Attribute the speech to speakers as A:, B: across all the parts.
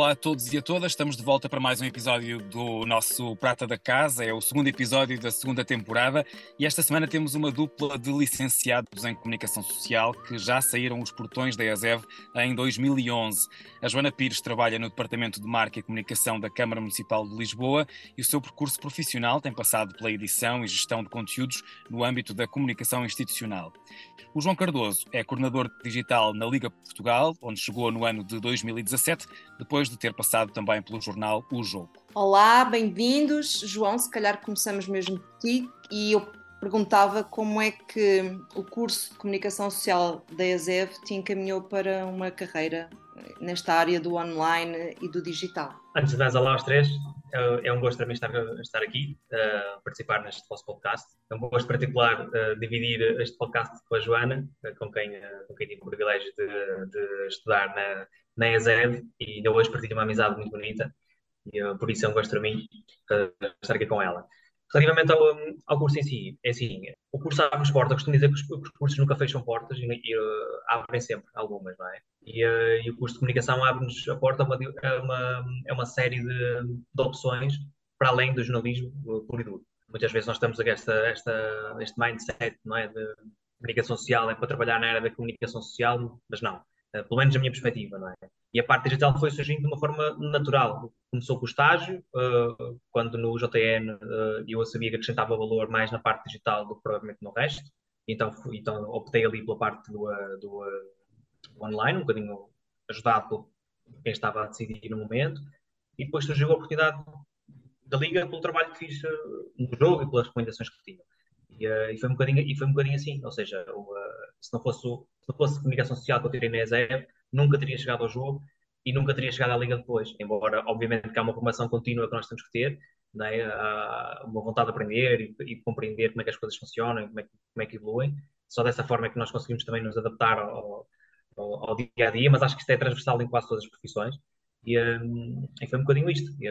A: Olá a todos e a todas, estamos de volta para mais um episódio do nosso Prata da Casa, é o segundo episódio da segunda temporada e esta semana temos uma dupla de licenciados em Comunicação Social que já saíram os portões da ESEV em 2011. A Joana Pires trabalha no Departamento de Marca e Comunicação da Câmara Municipal de Lisboa e o seu percurso profissional tem passado pela edição e gestão de conteúdos no âmbito da comunicação institucional. O João Cardoso é coordenador digital na Liga Portugal, onde chegou no ano de 2017, depois de ter passado também pelo jornal O Jogo.
B: Olá, bem-vindos. João, se calhar começamos mesmo por ti e eu perguntava como é que o curso de Comunicação Social da ESEV te encaminhou para uma carreira nesta área do online e do digital.
C: Antes de mais, olá aos três. É um gosto para mim estar, estar aqui, uh, participar neste vosso podcast. É um gosto particular uh, dividir este podcast com a Joana, uh, com, quem, com quem tive o privilégio de, de estudar na, na ESED e ainda hoje partilho uma amizade muito bonita e por isso é um gosto para mim estar aqui com ela. Relativamente ao, ao, curso em si, é assim, o curso abre-nos portas, costumo dizer que os, os, cursos nunca fecham portas e, e uh, abrem sempre algumas, não é? E, uh, e o curso de comunicação abre-nos a porta a uma, uma, a uma série de, de, opções para além do jornalismo uh, puro e duro. Muitas vezes nós estamos a esta, esta, este mindset, não é, de comunicação social, é para trabalhar na área da comunicação social, mas não. Uh, pelo menos a minha perspectiva, não é? E a parte digital foi surgindo de uma forma natural. Começou com o estágio, uh, quando no JN uh, eu sabia que acrescentava valor mais na parte digital do que provavelmente no resto. Então, então optei ali pela parte do, do, online, um bocadinho ajudado por quem estava a decidir no momento. E depois surgiu a oportunidade da Liga pelo trabalho que fiz no jogo e pelas recomendações que tinha. E, uh, e, foi um bocadinho, e foi um bocadinho assim, ou seja, uh, se, não fosse, se fosse comunicação social que eu tirei na ESEV, nunca teria chegado ao jogo e nunca teria chegado à Liga depois. Embora, obviamente, que há uma formação contínua que nós temos que ter, né? há uma vontade de aprender e, e compreender como é que as coisas funcionam, como é, como é que evoluem. Só dessa forma é que nós conseguimos também nos adaptar ao, ao, ao dia a dia, mas acho que isto é transversal em quase todas as profissões. E, um, e foi um bocadinho isto. E,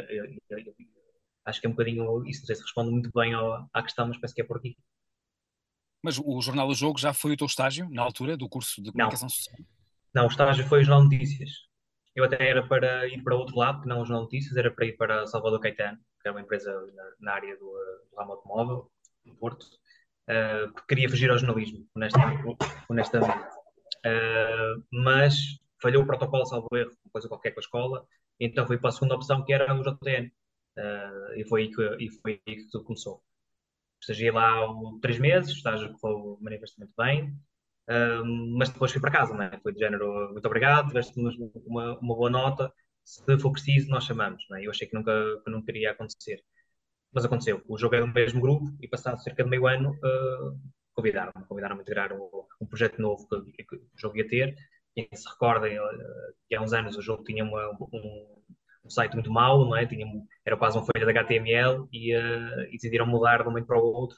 C: acho que é um bocadinho isso. Não sei se responde muito bem ao, à questão, mas penso que é por aqui.
A: Mas o Jornal do Jogo já foi o teu estágio na altura do curso de comunicação
C: não.
A: social?
C: Não, o estágio foi o Jornal Notícias. Eu até era para ir para outro lado, que não o Jornal Notícias, era para ir para Salvador Caetano, que era uma empresa na, na área do, do ramo automóvel, do Porto, uh, porque queria fugir ao jornalismo, honestamente. honestamente. Uh, mas falhou o protocolo, salvo erro, uma coisa qualquer com a escola, então fui para a segunda opção, que era o JTN. Uh, eh, e, foi aí que, e foi aí que tudo começou. Estagiei lá três meses, estágio que foi manifestamente bem, mas depois fui para casa, não é? Foi de género, muito obrigado, tiveste uma, uma boa nota, se for preciso, nós chamamos, não é? Eu achei que nunca, que nunca iria acontecer. Mas aconteceu. O jogo é do mesmo grupo e passado cerca de meio ano uh, convidaram-me, convidaram-me a integrar um, um, projeto novo que, que, o jogo ia ter. Quem se recorda, uh, que há uns anos o jogo tinha uma, um, um site muito mau, não é? Tinha, era quase uma folha de HTML e, uh, e decidiram mudar de um momento para o outro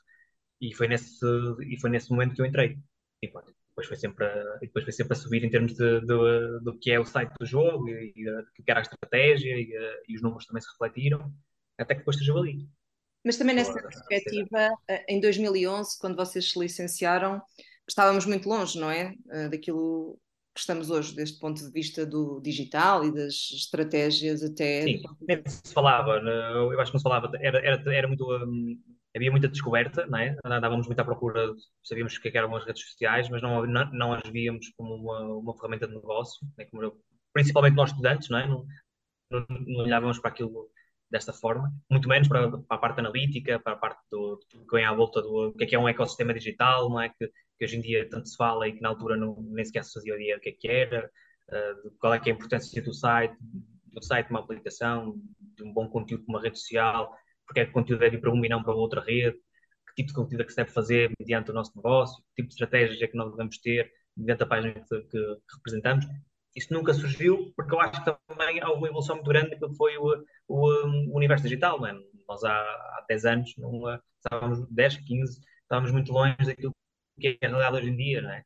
C: e foi nesse, e foi nesse momento que eu entrei. E pronto, depois foi sempre a, depois foi sempre a subir em termos de, de, do que é o site do jogo e, e do que era a estratégia e, uh, e, os números também se refletiram, até que depois esteja ali.
B: Mas também nessa perspectiva, eh, em 2011, quando vocês se licenciaram, estávamos muito longe, não é? Daquilo que estamos hoje, deste ponto de vista do digital e das estratégias até.
C: Sim, nem se falava, eu acho que não se falava, era, era, era muito. Um, havia muita descoberta, não é? Andávamos muito à procura, sabíamos o que, é eram as redes sociais, mas não, não, não as víamos como uma, uma ferramenta de negócio, né? como, principalmente nós estudantes, não é? Não, não, não olhávamos para aquilo desta forma, muito menos para, para, a parte analítica, para a parte do, que vem à volta do que é que é um ecossistema digital, não é? Que, que hoje em dia tanto se fala e que na altura não, nem sequer se fazia ideia do que é que era, uh, qual é que é a importância do site, do site de uma aplicação, de um bom conteúdo para uma rede social, porque é que o conteúdo deve ir para uma e não para outra rede, que tipo de conteúdo é que se deve fazer mediante o nosso negócio, que tipo de estratégias é que nós devemos ter mediante a página que, que representamos. Isso nunca surgiu, porque eu acho que também houve uma evolução muito grande que foi o, o, o universo digital. Não é? Nós há, há 10 anos, não, estávamos 10, 15, estávamos muito longe daquilo que é a realidade hoje em dia. Não é?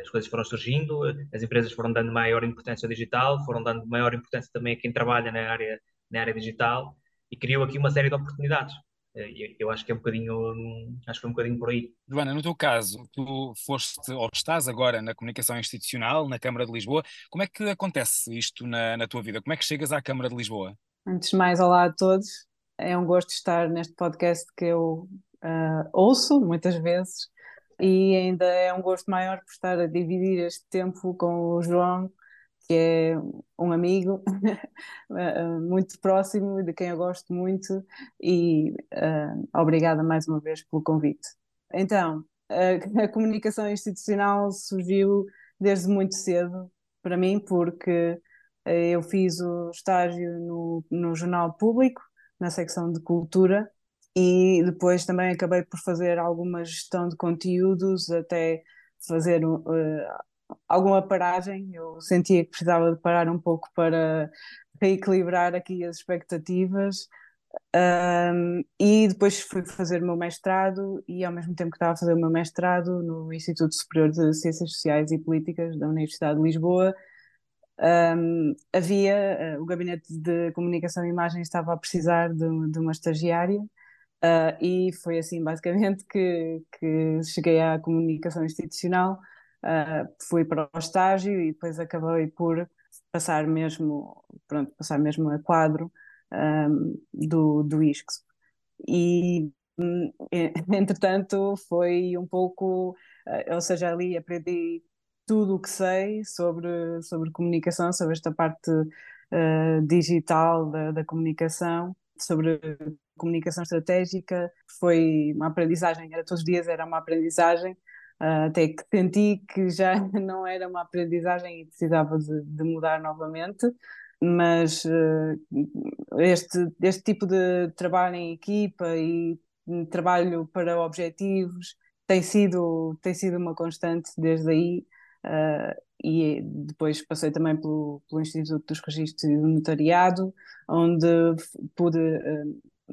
C: As coisas foram surgindo, as empresas foram dando maior importância ao digital, foram dando maior importância também a quem trabalha na área, na área digital e criou aqui uma série de oportunidades. Eh, eu acho que é um bocadinho, acho que é um bocadinho por aí.
A: Joana, no teu caso, tu foste ou estás agora na comunicação institucional, na Câmara de Lisboa. Como é que acontece isto na, na tua vida? Como é que chegas à Câmara de Lisboa?
D: Antes de mais, olá a todos. É um gosto estar neste podcast que eu uh, ouço muitas vezes e ainda é um gosto maior por estar a dividir este tempo com o João, que é um amigo eh, muito próximo, de quem eu gosto muito, e uh, obrigada mais uma vez pelo convite. Então, a, a comunicação institucional surgiu desde muito cedo para mim, porque eh, eu fiz o estágio no, no Jornal Público, na secção de Cultura, e depois também acabei por fazer alguma gestão de conteúdos, até fazer uh, alguma paragem, eu sentia que precisava de parar um pouco para reequilibrar aqui as expectativas. Um, e depois fui fazer o meu mestrado e ao mesmo tempo que estava a fazer o meu mestrado no Instituto Superior de Ciências Sociais e Políticas da Universidade de Lisboa um, havia uh, o gabinete de comunicação e imagem estava a precisar de, de uma estagiária uh, e foi assim basicamente que, que cheguei à comunicação institucional uh, fui para o estágio e depois acabei por passar mesmo, pronto, passar mesmo a quadro um, do, do ISCS. E, hum, entretanto, foi um pouco, uh, ou seja, ali aprendi tudo o que sei sobre, sobre comunicação, sobre esta parte uh, digital da, da comunicação, sobre comunicação estratégica. Foi uma aprendizagem, era todos os dias, era uma aprendizagem até que senti que já não era uma aprendizagem e precisava de, de mudar novamente, mas uh, este, este tipo de trabalho em equipa e trabalho para objetivos tem sido, tem sido uma constante desde aí. Uh, e depois passei também pelo, pelo Instituto dos Registros e do Notariado, onde pude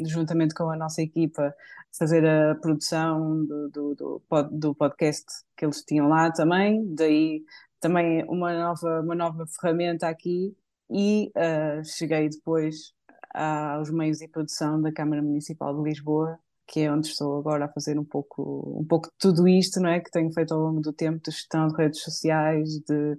D: juntamente com a nossa equipa, fazer a produção do, do, do, do, podcast que eles tinham lá também, daí também uma nova, uma nova ferramenta aqui e uh, cheguei depois aos meios de produção da Câmara Municipal de Lisboa, que é onde estou agora a fazer um pouco, um pouco de tudo isto, não é? Que tenho feito ao longo do tempo, de gestão de redes sociais, de,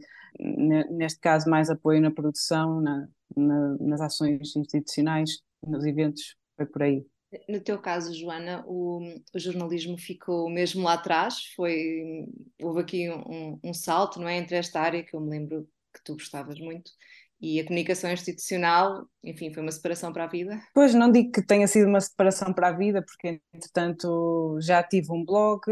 D: neste caso, mais apoio na produção, na, na, nas ações institucionais, nos eventos foi por aí.
B: No teu caso, Joana, o, o, jornalismo ficou mesmo lá atrás? Foi, houve aqui um, um, salto, não é? Entre esta área que eu me lembro que tu gostavas muito e a comunicação institucional, enfim, foi uma separação para a vida?
D: Pois, não digo que tenha sido uma separação para a vida, porque entretanto já tive um blog,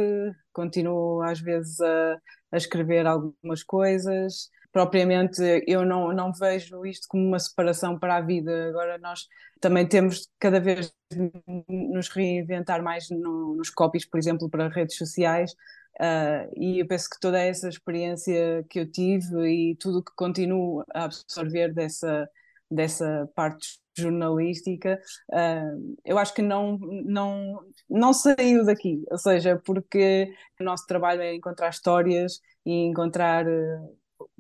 D: continuo às vezes a, a escrever algumas coisas, propriamente eu não, não vejo isto como uma separação para a vida. Agora nós também temos cada vez nos reinventar mais no, nos copies, por exemplo, para redes sociais. Uh, e eu penso que toda essa experiência que eu tive e tudo que continuo a absorver dessa, dessa parte jornalística, uh, eu acho que não, não, não saiu daqui, ou seja, porque o nosso trabalho é encontrar histórias e encontrar uh,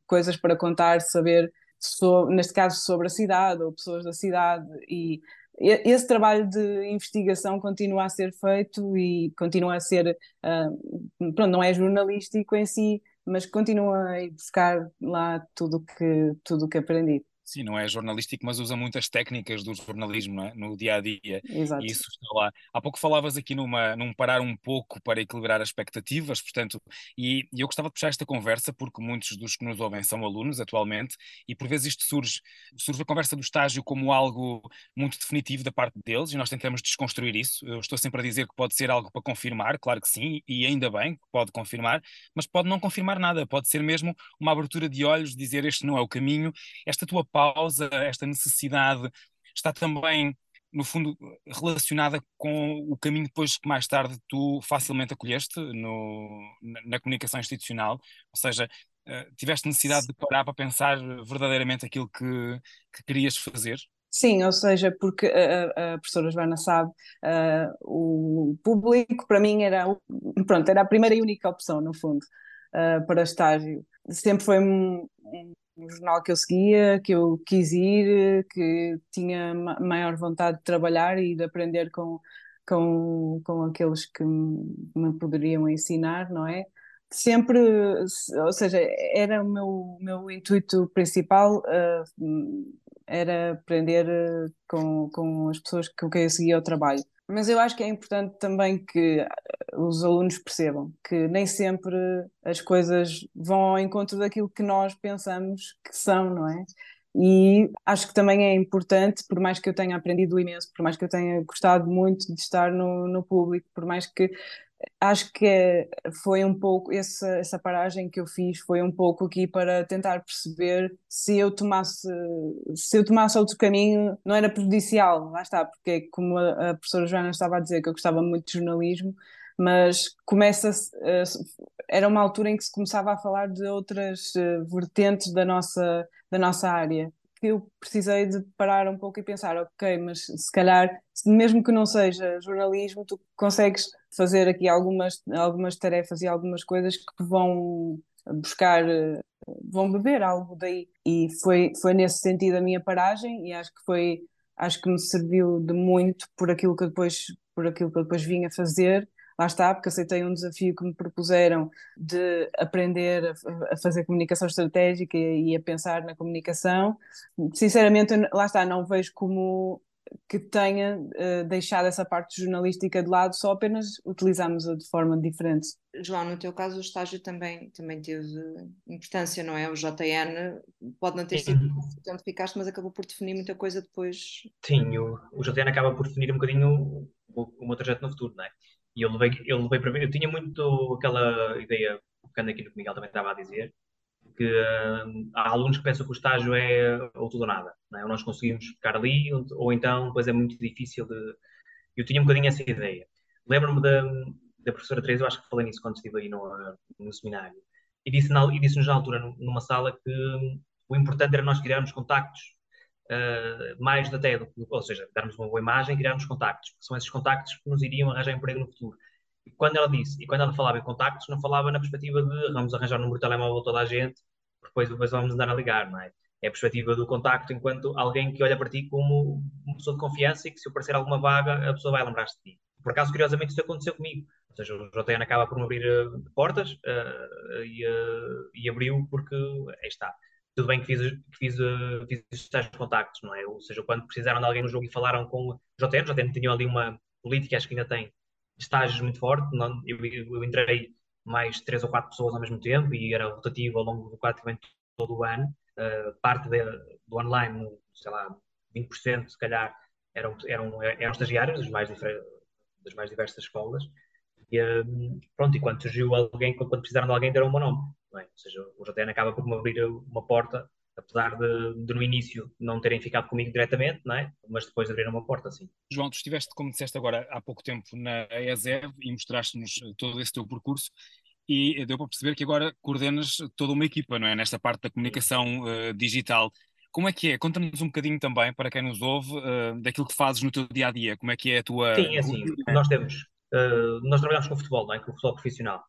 D: coisas para contar, saber, sobre, neste caso, sobre a cidade ou pessoas da cidade. E esse trabalho de investigação continua a ser feito e continua a ser, uh, pronto, não é jornalístico em si, mas continua a buscar lá tudo que, o que aprendi.
A: Sim, não é jornalístico, mas usa muitas técnicas do jornalismo é? no dia a dia.
D: Exato.
A: E isso está lá. Há pouco falavas aqui numa, num parar um pouco para equilibrar as expectativas, portanto, e, e eu gostava de puxar esta conversa porque muitos dos que nos ouvem são alunos atualmente e por vezes isto surge, surge a conversa do estágio como algo muito definitivo da parte deles e nós tentamos desconstruir isso. Eu estou sempre a dizer que pode ser algo para confirmar, claro que sim, e ainda bem que pode confirmar, mas pode não confirmar nada, pode ser mesmo uma abertura de olhos, dizer este não é o caminho, esta tua pausa, esta necessidade, está também, no fundo, relacionada com o caminho depois que mais tarde tu facilmente acolheste no, na, na comunicação institucional, ou seja, Uh, tiveste necessidade de parar para pensar verdadeiramente aquilo que, que querias fazer?
D: Sim, ou seja, porque a, a professora Joana sabe, uh, o público para mim era, pronto, era a primeira e única opção, no fundo, uh, para estágio. Sempre foi um, jornal que eu seguia, que eu quis ir, que tinha maior vontade de trabalhar e de aprender com, com, com aqueles que me poderiam ensinar, não é? Sempre, ou seja, era o meu, meu intuito principal. Uh, era aprender eh, com, com as pessoas com quem eu seguia o trabalho. Mas eu acho que é importante também que eh, os alunos percebam que nem sempre as coisas vão ao encontro daquilo que nós pensamos que são, não é? E acho que também é importante, por mais que eu tenha aprendido imenso, por mais que eu tenha gostado muito de estar no, no público, por mais que acho que foi um pouco essa, essa paragem que eu fiz foi um pouco aqui para tentar perceber se eu tomasse se eu tomasse outro caminho não era prejudicial lá está porque como a, a professora Joana estava a dizer que eu gostava muito de jornalismo mas começa era uma altura em que se começava a falar de outras eh, vertentes da nossa da nossa área que eu precisei de parar um pouco e pensar, ok, mas se calhar, mesmo que não seja jornalismo, tu consegues fazer aqui algumas, algumas tarefas e algumas coisas que vão buscar, vão beber algo daí. E foi, foi nesse sentido a minha paragem e acho que foi, acho que me serviu de muito por aquilo que depois, por aquilo que depois vim a fazer lá está, porque aceitei um desafio que me propuseram de aprender a, a fazer comunicação estratégica e, e, a pensar na comunicação. Sinceramente, lá está, não vejo como que tenha uh, deixado essa parte jornalística de lado, só apenas utilizamos-a de forma diferente.
B: João, no teu caso o estágio também, também teve importância, não é? O JN pode não ter sido tanto ficaste, mas acabou por definir muita coisa depois.
C: Sim, o, o JN acaba por definir um bocadinho o, o, o meu trajeto no futuro, não é? E eu levei, eu levei para mim, eu tinha muito aquela ideia, ficando aqui no que o Miguel também estava a dizer, que uh, há alunos que pensam que o estágio é ou tudo ou nada, não é? ou nós conseguimos ficar ali, ou, ou, então depois é muito difícil de. Eu tinha um bocadinho essa ideia. Lembro-me da, da professora Teresa, eu acho que falei nisso quando estive aí no, no seminário, e disse-nos disse na altura, numa sala, que um, o importante era nós criarmos contactos uh, mais até, ou seja, darmos uma boa imagem, criarmos contactos, porque são esses contactos que nos iriam arranjar emprego no futuro. E quando ela disse, e quando ela falava em contactos, não falava na perspectiva de vamos arranjar o número de telemóvel toda a gente, depois, depois vamos andar a ligar, não é? É a perspectiva do contacto enquanto alguém que olha para ti como uma pessoa de confiança e que se aparecer alguma vaga, a pessoa vai lembrar-se de ti. Por acaso, curiosamente, isso aconteceu comigo. Ou seja, o JN acaba por me abrir uh, portas uh, e, uh, e, abriu porque aí está tudo bem que fiz, que fiz, uh, fiz estes contactos, não é? Ou seja, quando precisaram de alguém no jogo e falaram com o JN, o JN tinha ali uma política, acho que ainda tem estágios muito forte, não, eu, eu, entrei mais três ou quatro pessoas ao mesmo tempo e era rotativo ao longo do praticamente todo o ano, uh, parte de, do online, sei lá, 20% se calhar eram, eram, eram estagiários das mais, das mais diversas escolas, e, um, pronto, e quando surgiu alguém, quando precisaram de alguém, deram o meu nome. É? Ou seja, o JTN acaba por me abrir uma porta, apesar de, de, no início não terem ficado comigo diretamente, não é? mas depois abriram uma porta, sim.
A: João, tu estiveste, como disseste agora, há pouco tempo na ESEV e mostraste-nos todo esse teu percurso e deu para perceber que agora coordenas toda uma equipa, não é? Nesta parte da comunicação uh, digital. Como é que é? Conta-nos um bocadinho também, para quem nos ouve, uh, daquilo que fazes no teu dia a dia. Como é que é a tua.
C: Sim, é assim. Nós temos. Uh, nós trabalhamos com futebol, não é? Com o futebol profissional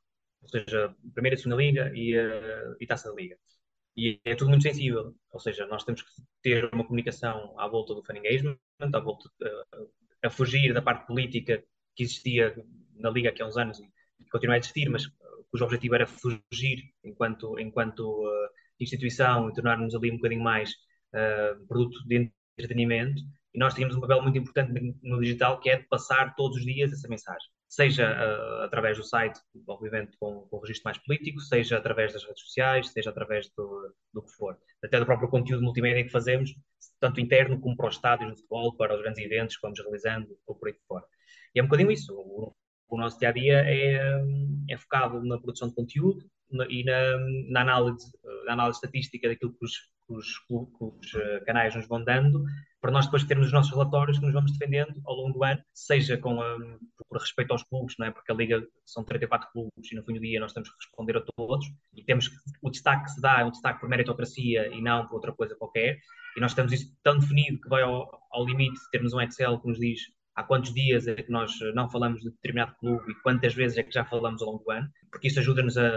C: ou seja, primeira e segunda liga e, uh, e taça da liga. E é tudo muito sensível, ou seja, nós temos que ter uma comunicação à volta do fan engagement, à volta uh, a fugir da parte política que existia na liga há uns anos e continua a existir, mas cujo objetivo era fugir enquanto, enquanto uh, instituição e tornar-nos ali um bocadinho mais produto de entretenimento. E nós tínhamos um papel muito importante no digital que é de passar todos os dias essa mensagem seja uh, através do site, obviamente com, com o registro mais político, seja através das redes sociais, seja através do, do que for. Até do próprio conteúdo multimédia que fazemos, tanto interno como para os estádios de futebol, para os grandes eventos que vamos realizando, ou por aí fora. E é um bocadinho isso. O, o nosso dia a dia é, é focado na produção de conteúdo na, e na, na, análise, na análise estatística daquilo que os, os, os uh, canais nos vão dando, para nós depois termos os nossos relatórios que nos vamos defendendo ao longo do ano, seja com um, por respeito aos clubes, não é? porque a Liga são 34 clubes e no fim do dia nós temos que responder a todos e temos que, o destaque que se dá é um destaque por meritocracia e não por outra coisa qualquer e nós temos isso tão definido que vai ao, ao limite de termos um Excel que nos diz há quantos dias é que nós não falamos de determinado clube e quantas vezes é que já falamos ao longo do ano, porque isso ajuda-nos a,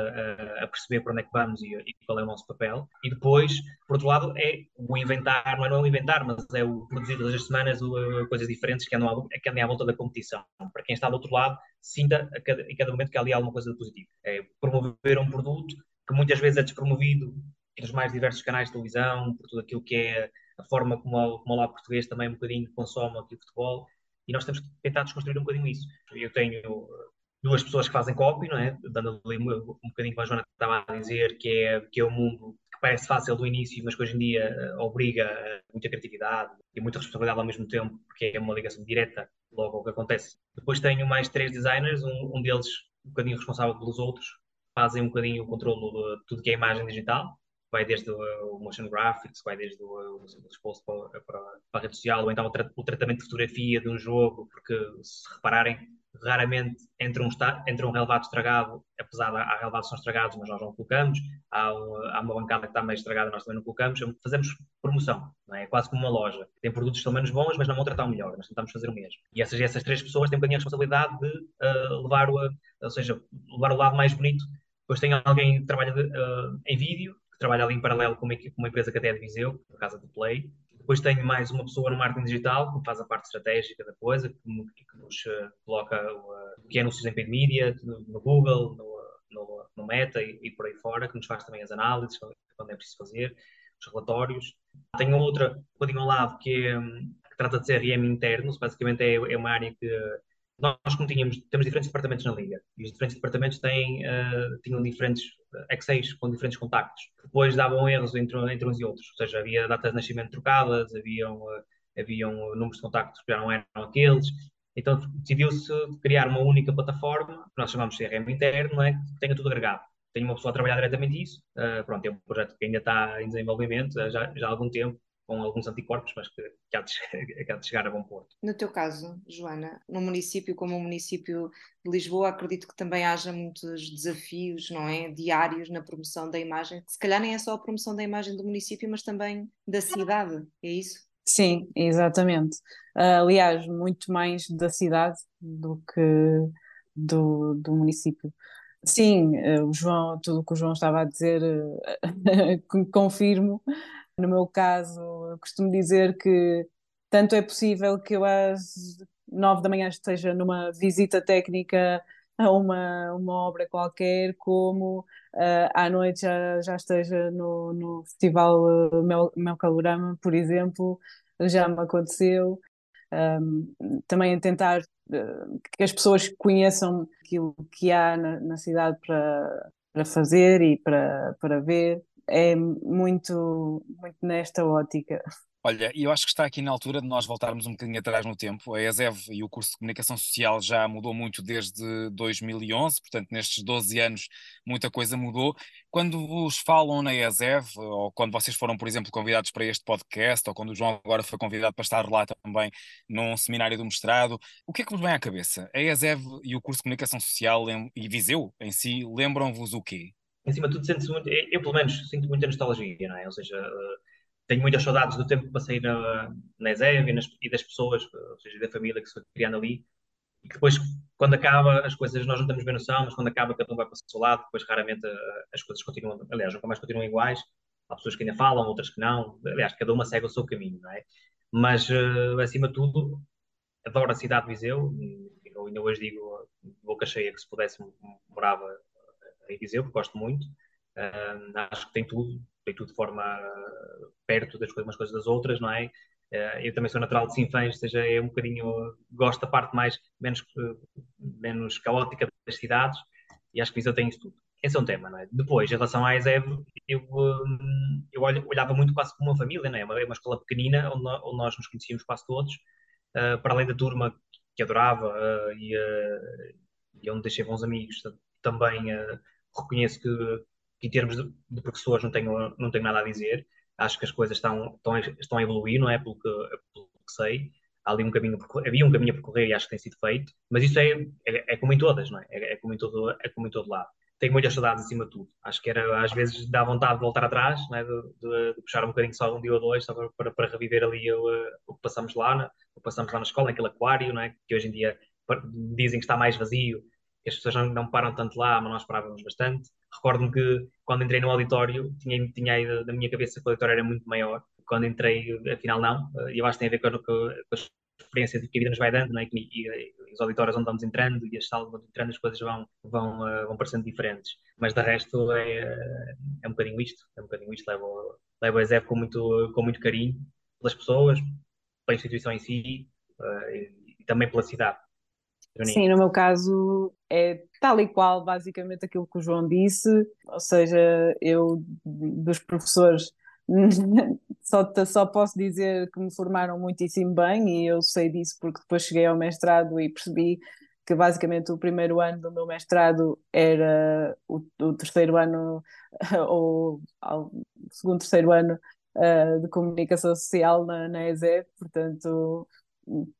C: a, perceber para onde é que vamos e, e, qual é o nosso papel. E depois, por outro lado, é o inventar, não é, não é o inventar, mas é o produzir todas as semanas o, coisas diferentes que andam, à, que andem à volta da competição. Para quem está do outro lado, sinta a cada, em cada momento que há ali alguma coisa de positivo. É promover um produto que muitas vezes é despromovido nos mais diversos canais de televisão, por tudo aquilo que é a forma como, como o lado português também um bocadinho consome aqui o futebol e nós temos que tentar desconstruir um bocadinho isso. Eu tenho duas pessoas que fazem copy, não é? Dando ali um, um bocadinho para a Joana estava a dizer, que é, que é um mundo que parece fácil do início, mas que hoje em dia uh, obriga a muita criatividade e muita responsabilidade ao mesmo tempo, porque é uma ligação direta logo ao que acontece. Depois tenho mais três designers, um, um deles um bocadinho responsável pelos outros, fazem um bocadinho o controle de tudo que é imagem digital, vai desde o, motion graphics, vai desde o, o exposto para, para, para, a rede social, ou então o, tra o, tratamento de fotografia de um jogo, porque se repararem, raramente entra um, entra um relevado estragado, apesar de há relevados que são estragados, mas nós não colocamos, há, um, há uma bancada que está meio estragada, nós também não colocamos, fazemos promoção, não é? é quase como uma loja. Tem produtos são menos bons, mas na outra estão melhor, nós tentamos fazer o mesmo. E essas, essas três pessoas têm um bocadinho a responsabilidade de uh, levar, o, ou seja, levar o lado mais bonito. Depois tem alguém que trabalha de, uh, em vídeo, trabalha ali em paralelo com uma, com uma empresa que até é de Viseu, por causa do Play. Depois tenho mais uma pessoa no marketing digital, que faz a parte estratégica da coisa, que, que nos uh, coloca o, uh, que é anúncios em paid media, no, no Google, no, no, no Meta e, e, por aí fora, que nos faz também as análises, quando é preciso fazer, os relatórios. Tenho outra, um bocadinho ao lado, que, é, que trata de CRM internos, basicamente é, é uma área que nós, como tínhamos, temos diferentes departamentos na Liga, e os diferentes departamentos têm, uh, tinham diferentes X6 com diferentes contactos. Depois davam erros entre, entre uns e outros, ou seja, havia datas de nascimento trocadas, haviam, uh, haviam números de contactos que já não eram aqueles. Então decidiu-se criar uma única plataforma, que nós chamamos de CRM interno, é? que tenha tudo agregado. Tenho uma pessoa a trabalhar diretamente isso. Uh, pronto, é um projeto que ainda está em desenvolvimento já, já há algum tempo com alguns anticorpos, mas que, que, há de, que há de chegar a bom porto.
B: No teu caso, Joana, num município como o município de Lisboa, acredito que também haja muitos desafios, não é? Diários na promoção da imagem, que se calhar nem é só a promoção da imagem do município, mas também da cidade, é isso?
D: Sim, exatamente. Aliás, muito mais da cidade do que do, do município. Sim, uh, o João, tudo o que o João estava a dizer, uh, confirmo. No meu caso, costumo dizer que tanto é possível que eu às nove da manhã esteja numa visita técnica a uma, uma obra qualquer, como uh, à noite já, já esteja no, no Festival uh, Mel, Mel Calorama, por exemplo, já me aconteceu. Um, também tentar uh, que as pessoas conheçam aquilo que há na, na cidade para, para fazer e para, para ver é muito, muito nesta ótica.
A: Olha, eu acho que está aqui na altura de nós voltarmos um bocadinho atrás no tempo. A ESEV e o curso de Comunicação Social já mudou muito desde 2011, portanto, nestes 12 anos, muita coisa mudou. Quando vos falam na ESEV, ou quando vocês foram, por exemplo, convidados para este podcast, ou quando o João agora foi convidado para estar lá também num seminário do mestrado, o que é que vos vem à cabeça? A ESEV e o curso de Comunicação Social e Viseu em si lembram-vos o quê?
C: Em cima de tudo, sente-se muito, eu pelo menos sinto muita nostalgia, não é? Ou seja, uh, tenho muitas saudades do tempo que passei na, na ESEV e, e das pessoas, ou seja, da família que se foi criando ali. E que depois, quando acaba, as coisas nós não temos bem noção, mas quando acaba, cada um vai para o seu lado, depois raramente uh, as coisas continuam, aliás, nunca mais continuam iguais. Há pessoas que ainda falam, outras que não. Aliás, cada uma segue o seu caminho, não é? Mas, uh, acima de tudo, adoro a cidade de Viseu. Eu ainda hoje digo, boca cheia, que se pudesse morava Viseu, porque gosto muito. Uh, acho que tem tudo, tem tudo de forma perto das coisas, umas coisas das outras, não é? Uh, eu também sou natural de Sinfãs, ou seja, é um bocadinho, gosto da parte mais, menos, menos caótica das cidades, e acho que Viseu tem isso tudo. Esse é um tema, não é? Depois, em relação à ESEV, eu, eu olhava muito quase como uma família, não é? Uma, uma escola pequenina, onde onde nós nos conhecíamos quase todos, uh, para além da turma que adorava uh, e, uh, e onde deixei bons amigos, também reconheço que, que, em termos de, de, professores não tenho, não tenho nada a dizer. acho que as coisas estão, estão, estão a evoluir, não é? Pelo que, pelo que sei. Há ali um caminho, havia um caminho a percorrer e acho que tem sido feito, mas isso é, é, é como em todas, não é? É, é, como em todo, é como em todo lado. Tenho muitas saudades acima de tudo. Acho que era, às vezes, dá vontade de voltar atrás, é? de, de, de, puxar um bocadinho só um dia ou dois, só para, para, para reviver ali o, o, que passamos lá, né? o que passamos lá na escola, naquele aquário, não é? que hoje em dia dizem que está mais vazio, as pessoas não, não param tanto lá, mas nós parávamos bastante. Recordo-me que quando entrei no auditório, tinha, tinha aí da minha cabeça que o auditório era muito maior. Quando entrei, afinal, não. E eu acho que tem a ver com, com, com a experiência que a vida nos vai dando, não é? e, e, e, os auditórios onde vamos entrando e as salas onde vamos entrando, as coisas vão, vão, uh, vão parecendo diferentes. Mas de resto, é, é um bocadinho isto. É um bocadinho isto. Levo, levo a com muito, com muito carinho pelas pessoas, pela instituição em si uh, e, e também pela cidade.
D: Sim, no meu caso é tal e qual basicamente aquilo que o João disse, ou seja, eu dos professores só, só posso dizer que me formaram muitíssimo bem e eu sei disso porque depois cheguei ao mestrado e percebi que basicamente o primeiro ano do meu mestrado era o, o terceiro ano ou o segundo, terceiro ano uh, de comunicação social na, na ESEP, portanto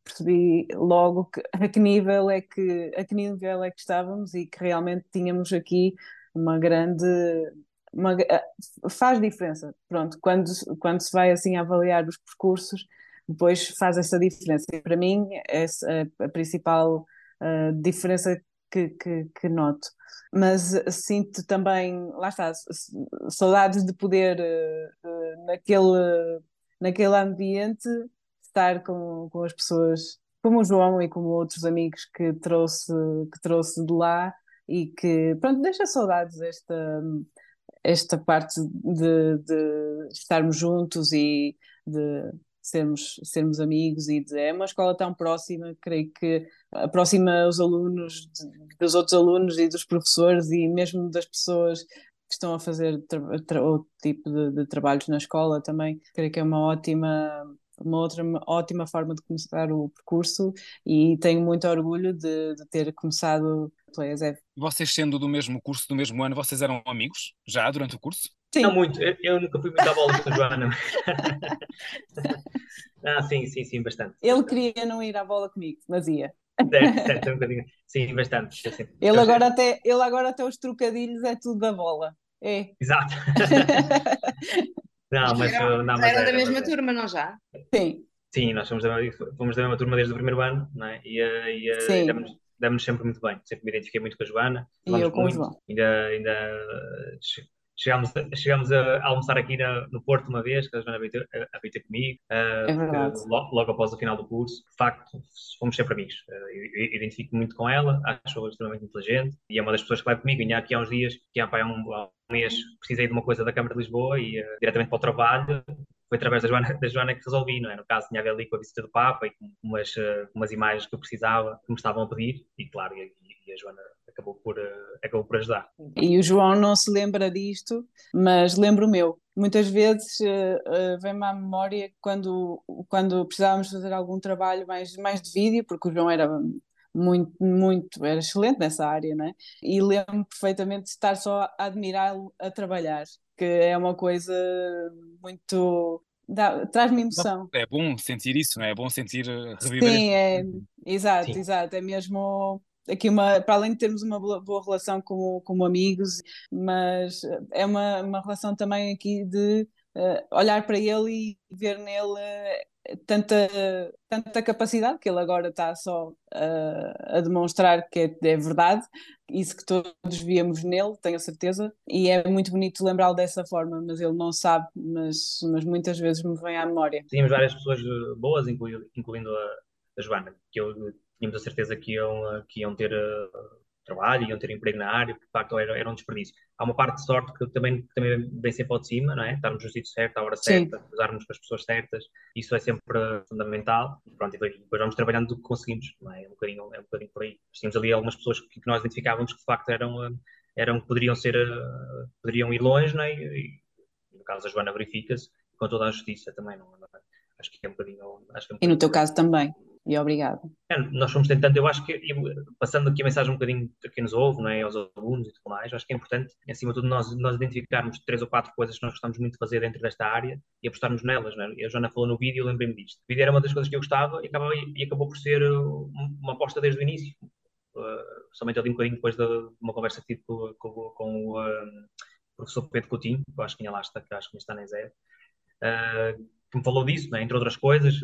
D: percebi logo que, a que nível é que a que nível é que estávamos e que realmente tínhamos aqui uma grande uma, faz diferença. Pronto quando quando se vai assim avaliar os percursos depois faz essa diferença. E para mim é a, a principal uh, diferença que, que, que, noto. Mas sinto também lá está saudades de poder uh, naquele naquele ambiente estar com, com as pessoas como o João e como outros amigos que trouxe, que trouxe de lá e que, pronto, deixa saudades esta, esta parte de, de estarmos juntos e de sermos, sermos amigos e de, é uma escola tão próxima, creio que aproxima os alunos de, dos outros alunos e dos professores e mesmo das pessoas que estão a fazer outro tipo de, de trabalhos na escola também, creio que é uma ótima uma outra ótima forma de começar o percurso e tenho muito orgulho de, de ter começado pela ESEV.
A: Vocês sendo do mesmo curso, do mesmo ano, vocês eram amigos já durante o curso?
C: Sim. Não muito, eu, eu nunca fui muito à bola com a Joana. ah, sim, sim, sim, bastante.
D: Ele queria não ir à bola comigo, mas ia.
C: Certo, certo, um bocadinho. Sim, bastante. Assim.
D: Ele, agora até, ele agora até os trocadilhos é tudo da bola. É.
C: Exato. Não, mas,
B: eram,
C: não, mas
B: eram da mesma turma, não já?
D: Sim.
C: Sim, nós fomos da, fomos da mesma turma desde o primeiro ano, não é? E, eh, e, eh, Sim. demos, demos sempre muito bem. Sempre me identifiquei muito com a Joana.
D: E eu com muito. o João.
C: Ainda, ainda chegámos, chegámos a almoçar aqui na, no Porto uma vez, que a Joana veio ter, veio comigo, uh,
D: é verdade.
C: Logo, logo, após o final do curso. De facto, fomos sempre amigos. Uh, identifico muito com ela, acho-a extremamente inteligente e é uma das pessoas que vai comigo. Vinha aqui há uns dias, que um, há um mês, precisei de uma coisa da Câmara de Lisboa e uh, diretamente para o trabalho. Foi através da Joana, da Joana que resolvi, não é? No caso, tinha a ver ali com a visita do Papa e com umas, umas imagens que eu precisava, que me estavam a pedir, e claro, e, e a Joana acabou por, uh, acabou por ajudar.
D: E o João não se lembra disto, mas lembro o meu. Muitas vezes uh, uh, vem-me à memória quando, quando precisávamos fazer algum trabalho mais, mais de vídeo, porque o João era muito, muito, era excelente nessa área, né? E lembro perfeitamente de estar só a admirá-lo a trabalhar, que é uma coisa muito traz-me emoção.
A: É bom sentir isso, não é? É bom sentir reviver.
D: Sim, é, exato, Sim. exato. É mesmo aqui uma, para além de termos uma boa relação como, como amigos, mas é uma, uma relação também aqui de uh, olhar para ele e ver nele uh, tanta, tanta capacidade que ele agora está só uh, a demonstrar que é, é, verdade, isso que todos víamos nele, tenho a certeza, e é muito bonito lembrá-lo dessa forma, mas ele não sabe, mas, mas muitas vezes me vem à memória.
C: Tínhamos várias pessoas boas, incluindo, incluindo a, a Joana, que eu tínhamos a certeza que iam, eh, que iam ter uh, trabalho, iam ter emprego na área, porque de facto era, era um desperdício. Há uma parte de sorte que também, também vem sempre ao de cima, não é? Estarmos no sítio certo, à hora certa, Sim. usarmos com as pessoas certas, isso é sempre fundamental. E pronto, e depois, vamos trabalhando do que conseguimos, não é? É um bocadinho, é um bocadinho por aí. Tínhamos ali algumas pessoas que, que nós identificávamos que de facto eram, eh, eram poderiam ser, poderiam ir longe, não é? E, no caso da Joana verifica-se, com toda a justiça também, não, é? acho que é um bocadinho. Acho que é um bocadinho
D: e no teu caso também e obrigada.
C: É, nós fomos tentando, eu acho que, passando aqui a mensagem um bocadinho a quem nos ouve, não é, aos alunos e tudo mais, acho que é importante, acima de tudo, nós, nós identificarmos três ou quatro coisas que nós gostamos muito de fazer dentro desta área e apostarmos nelas. Não é? A Joana falou no vídeo, lembrei-me disto. O vídeo era uma das coisas que eu gostava e acabou, e acabou por ser uh, uma aposta desde o início. Uh, somente ali um bocadinho depois de, uma conversa que tive com, com, com o uh, professor Pedro Coutinho, que eu acho que tinha lá está, que acho que está na ESE, uh, que me falou disso, né? entre outras coisas,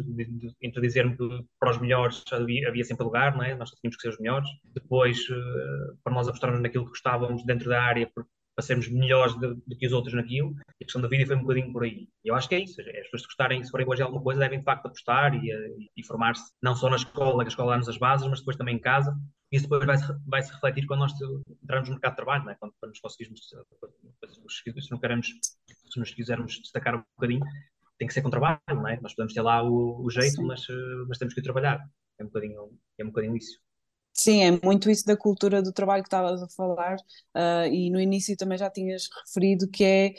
C: entre dizer-me que para os melhores havia, havia sempre lugar, né? nós tínhamos que ser os melhores. Depois, uh, para nós apostarmos naquilo que gostávamos dentro da área, para sermos melhores do, que os outros naquilo, a questão da vida foi um bocadinho por aí. Eu acho que é isso, as pessoas que gostarem, se forem em alguma coisa, devem de facto apostar e, e, e formar-se, não só na escola, que a escola dá-nos as bases, mas depois também em casa. Isso depois vai-se vai -se refletir quando nós entrarmos no mercado de trabalho, né? quando, quando nos conseguirmos, se não queremos, se nos quisermos destacar um bocadinho, tem que ser com trabalho, não é? Nós podemos ter lá o, o jeito, mas, eh, mas temos que trabalhar. É um bocadinho, é um bocadinho isso.
D: Sim, é muito isso da cultura do trabalho que estavas a falar, uh, e no início também já tinhas referido que é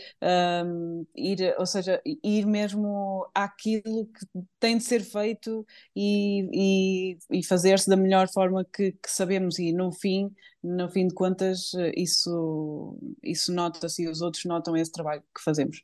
D: um, ir, ou seja, ir mesmo àquilo que tem de ser feito e, e, e fazer-se da melhor forma que, que, sabemos, e no fim, no fim de contas, isso, isso nota-se e os outros notam esse trabalho que fazemos.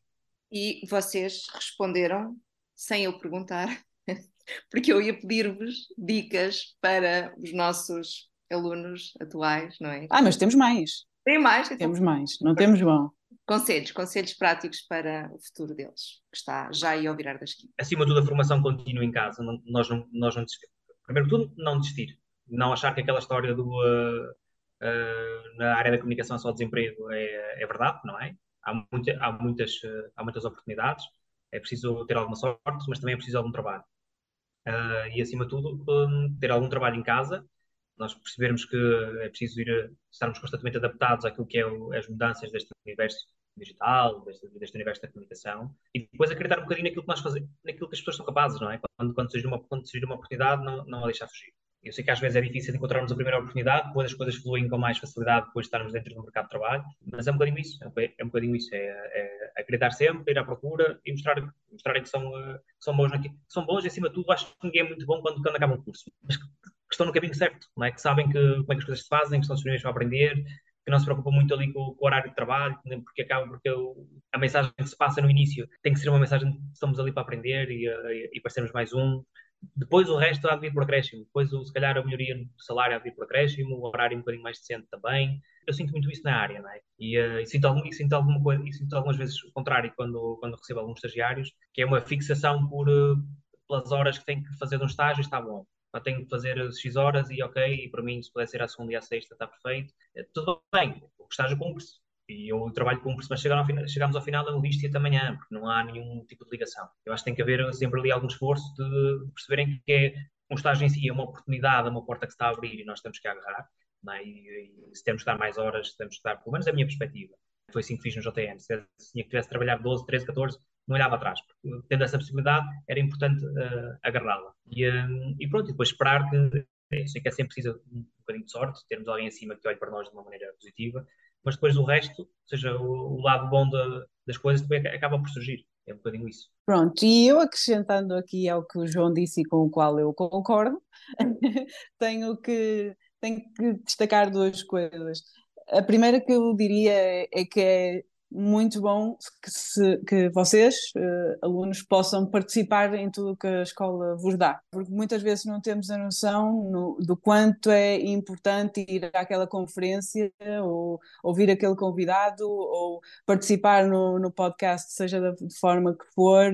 B: E vocês responderam sem eu perguntar, porque eu ia pedir-vos dicas para os nossos alunos atuais, não é?
D: Ah, mas temos mais.
B: Tem mais?
D: Então... Temos mais, não temos bom.
B: Conselhos, conselhos práticos para o futuro deles, que está já aí ao virar da esquina.
C: Acima de tudo, a formação contínua em casa. Não, nós, não, nós não desistimos. Primeiro de tudo, não desistir. Não achar que aquela história do, uh, uh, na área da comunicação só desemprego é, é verdade, não é? Há, muita, há, muitas, há muitas oportunidades, é preciso ter alguma sorte, mas também é preciso algum trabalho. Uh, e acima de tudo, um, ter algum trabalho em casa, nós percebermos que é preciso ir, estarmos constantemente adaptados àquilo que é o, as mudanças deste universo digital, deste, deste universo da comunicação, e depois acreditar um bocadinho naquilo que nós fazemos, naquilo que as pessoas são capazes, não é? Quando, quando surgir uma, quando surgir uma oportunidade, não, não a deixar fugir. Eu sei que às vezes é difícil encontrarmos a primeira oportunidade, depois as coisas fluem com mais facilidade depois de estarmos dentro do mercado de trabalho, mas é um bocadinho isso, é um bocadinho isso, é, é acreditar sempre, ir à procura e mostrar, mostrarem que são, uh, que são bons naquilo. São bons e acima de tudo acho que ninguém é muito bom quando, quando acaba um curso, mas que, estão no caminho certo, é? que sabem que, como é que as coisas se fazem, que estão disponíveis para aprender, que não se preocupam muito ali com, com, o horário de trabalho, porque acaba porque a mensagem que se passa no início tem que ser uma mensagem que estamos ali para aprender e, e, e para sermos mais um, depois o resto há de vir por acréscimo. Depois, se calhar, a melhoria do salário há de vir por acréscimo, o horário um bocadinho mais decente também. Eu sinto muito isso na área, não é? E, uh, e, sinto, algum, e sinto, alguma coisa, e sinto algumas vezes o contrário quando, quando recebo alguns estagiários, que é uma fixação por, uh, pelas horas que tem que fazer de um estágio, está bom. Eu tenho que fazer X horas e ok, e para mim, se puder ser à segunda e à sexta, está perfeito. Uh, tudo bem, o estágio cumpre-se e eu trabalho com um mas chegamos ao final da lista até amanhã, porque não há nenhum tipo de ligação. Eu acho que tem que haver sempre ali algum esforço de perceberem que é, um estágio em si é uma oportunidade, é uma porta que se está a abrir e nós temos que agarrar. É? E, e, se temos que estar mais horas, temos que estar, pelo menos a minha perspectiva. Foi assim que fiz no JTN. Se, tinha que tivesse trabalhado 12, 13, 14, não olhava atrás. Porque, tendo essa possibilidade, era importante uh, agarrá-la. E, uh, e, pronto, e depois esperar que. Eu sei que é sempre preciso um bocadinho de sorte, termos alguém acima que olhe para nós de uma maneira positiva, mas depois o resto, ou seja, o, o lado bom de, das coisas também acaba por surgir. É um bocadinho isso.
D: Pronto, e eu acrescentando aqui ao que o João disse e com o qual eu concordo, tenho, que, tenho que destacar duas coisas. A primeira que eu diria é, é que é muito bom que, se, que vocês, uh, alunos, possam participar em tudo que a escola vos dá, porque muitas vezes não temos a noção no, do quanto é importante ir àquela conferência, ou ouvir aquele convidado, ou participar no, no podcast, seja da forma que for,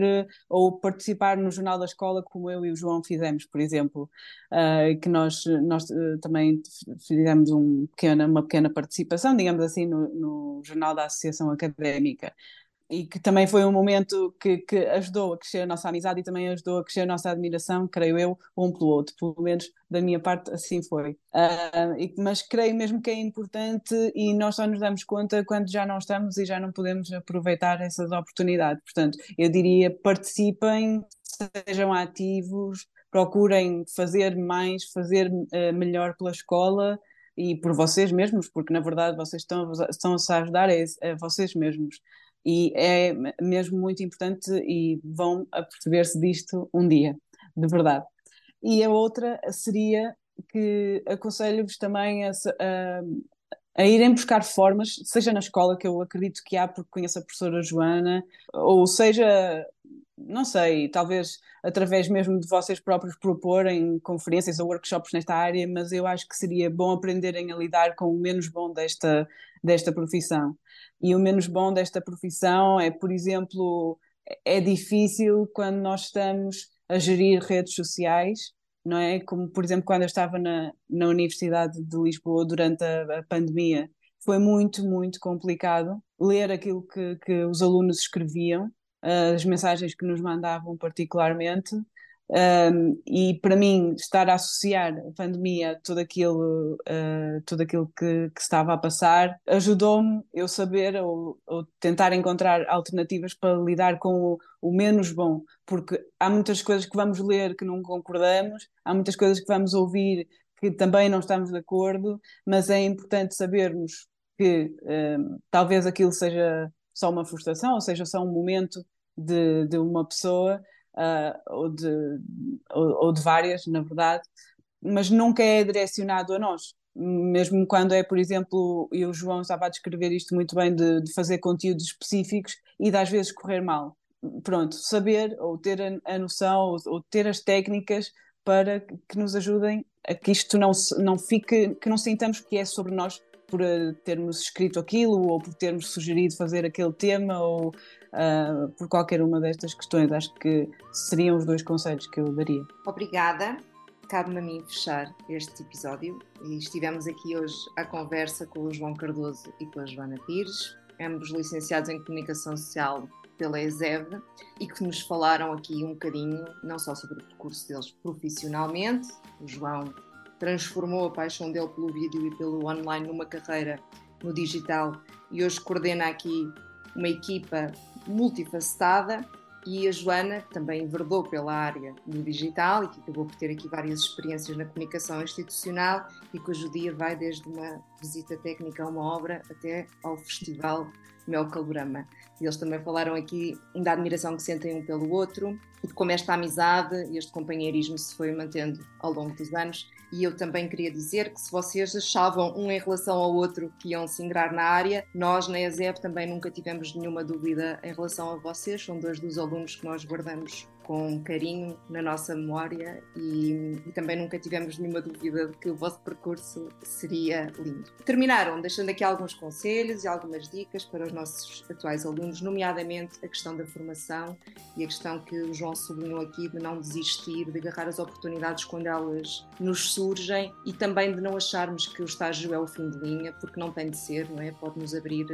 D: ou participar no Jornal da Escola, como eu e o João fizemos, por exemplo, uh, que nós, nós uh, também fizemos um pequena, uma pequena participação, digamos assim, no, no Jornal da Associação Académica académica. E que também foi um momento que, que ajudou a crescer a nossa amizade e também ajudou a crescer a nossa admiração, creio eu, um pelo outro. Pelo menos da minha parte, assim foi. Uh, mas creio mesmo que é importante e nós só nos damos conta quando já não estamos e já não podemos aproveitar essas oportunidades. Portanto, eu diria: participem, sejam ativos, procurem fazer mais, fazer uh, melhor pela escola e por vocês mesmos, porque na verdade vocês estão, estão-se a ajudar a, a vocês mesmos. E é mesmo muito importante e vão a perceber-se disto um dia, de verdade. E a outra seria que aconselho-vos também a, a, a, irem buscar formas, seja na escola, que eu acredito que há, porque conheço a professora Joana, ou seja, não sei, talvez através mesmo de vocês próprios proporem conferências ou workshops nesta área, mas eu acho que seria bom aprenderem a lidar com o menos bom desta, desta profissão. E o menos bom desta profissão é, por exemplo, é difícil quando nós estamos a gerir redes sociais não é? Como, por exemplo, quando eu estava na, na Universidade de Lisboa durante a, a pandemia, foi muito, muito complicado ler aquilo que, que os alunos escreviam, as mensagens que nos mandavam particularmente, um, e para mim, estar a associar a pandemia tudo aquilo, uh, tudo aquilo que, que estava a passar, ajudou-me eu saber ou, ou, tentar encontrar alternativas para lidar com o, o, menos bom, porque há muitas coisas que vamos ler que não concordamos, há muitas coisas que vamos ouvir que também não estamos de acordo, mas é importante sabermos que um, talvez aquilo seja só uma frustração, ou seja, só um momento de, de uma pessoa uh, ou, de, ou, ou, de várias, na verdade, mas nunca é direcionado a nós. Mesmo quando é, por exemplo, e o João estava a descrever isto muito bem, de, de fazer conteúdos específicos e de às vezes correr mal. Pronto, saber ou ter a, a noção ou, ou ter as técnicas para que nos ajudem a que isto não, não fique, que não sintamos que é sobre nós por uh, termos escrito aquilo ou por termos sugerido fazer aquele tema ou uh, por qualquer uma destas questões. Acho que seriam os dois conselhos que eu daria.
B: Obrigada. Cabe-me a mim fechar este episódio e estivemos aqui hoje à conversa com o João Cardoso e com a Joana Pires, ambos licenciados em Comunicação Social pela ESEV e que nos falaram aqui um bocadinho, não só sobre o percurso deles profissionalmente, o João transformou a paixão dele pelo vídeo e pelo online numa carreira no digital e hoje coordena aqui uma equipa multifacetada e a Joana, que também enverdou pela área do digital e que acabou por ter aqui várias experiências na comunicação institucional e cujo dia vai desde uma visita técnica a uma obra até ao festival Mel Calorama. E eles também falaram aqui da admiração que sentem um pelo outro e de como esta amizade e este companheirismo se foi mantendo ao longo dos anos e eu também queria dizer que se vocês achavam um em relação ao outro que iam se ingrar na área, nós na ESEP também nunca tivemos nenhuma dúvida em relação a vocês, são dois dos alunos que nós guardamos com carinho na nossa memória e, e, também nunca tivemos nenhuma dúvida de que o vosso percurso seria lindo. Terminaram deixando aqui alguns conselhos e algumas dicas para os nossos atuais alunos, nomeadamente a questão da formação e a questão que o João sublinhou aqui de não desistir, de agarrar as oportunidades quando elas nos surgem e também de não acharmos que o estágio é o fim de linha, porque não tem de ser, não é? Pode nos abrir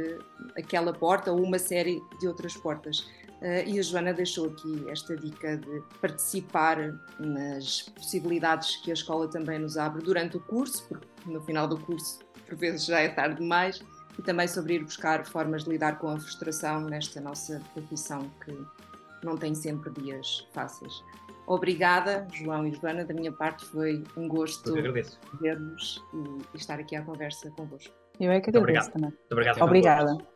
B: aquela porta ou uma série de outras portas. Uh, e a Joana deixou aqui esta dica de participar nas possibilidades que a escola também nos abre durante o curso, porque no final do curso, por vezes, já é tarde demais, e também sobre ir buscar formas de lidar com a frustração nesta nossa profissão que não tem sempre dias fáceis. Obrigada, João e Joana. Da minha parte, foi um gosto ver-vos e, estar aqui à conversa convosco.
D: Eu é que agradeço também.
C: Muito obrigado.
D: Obrigada.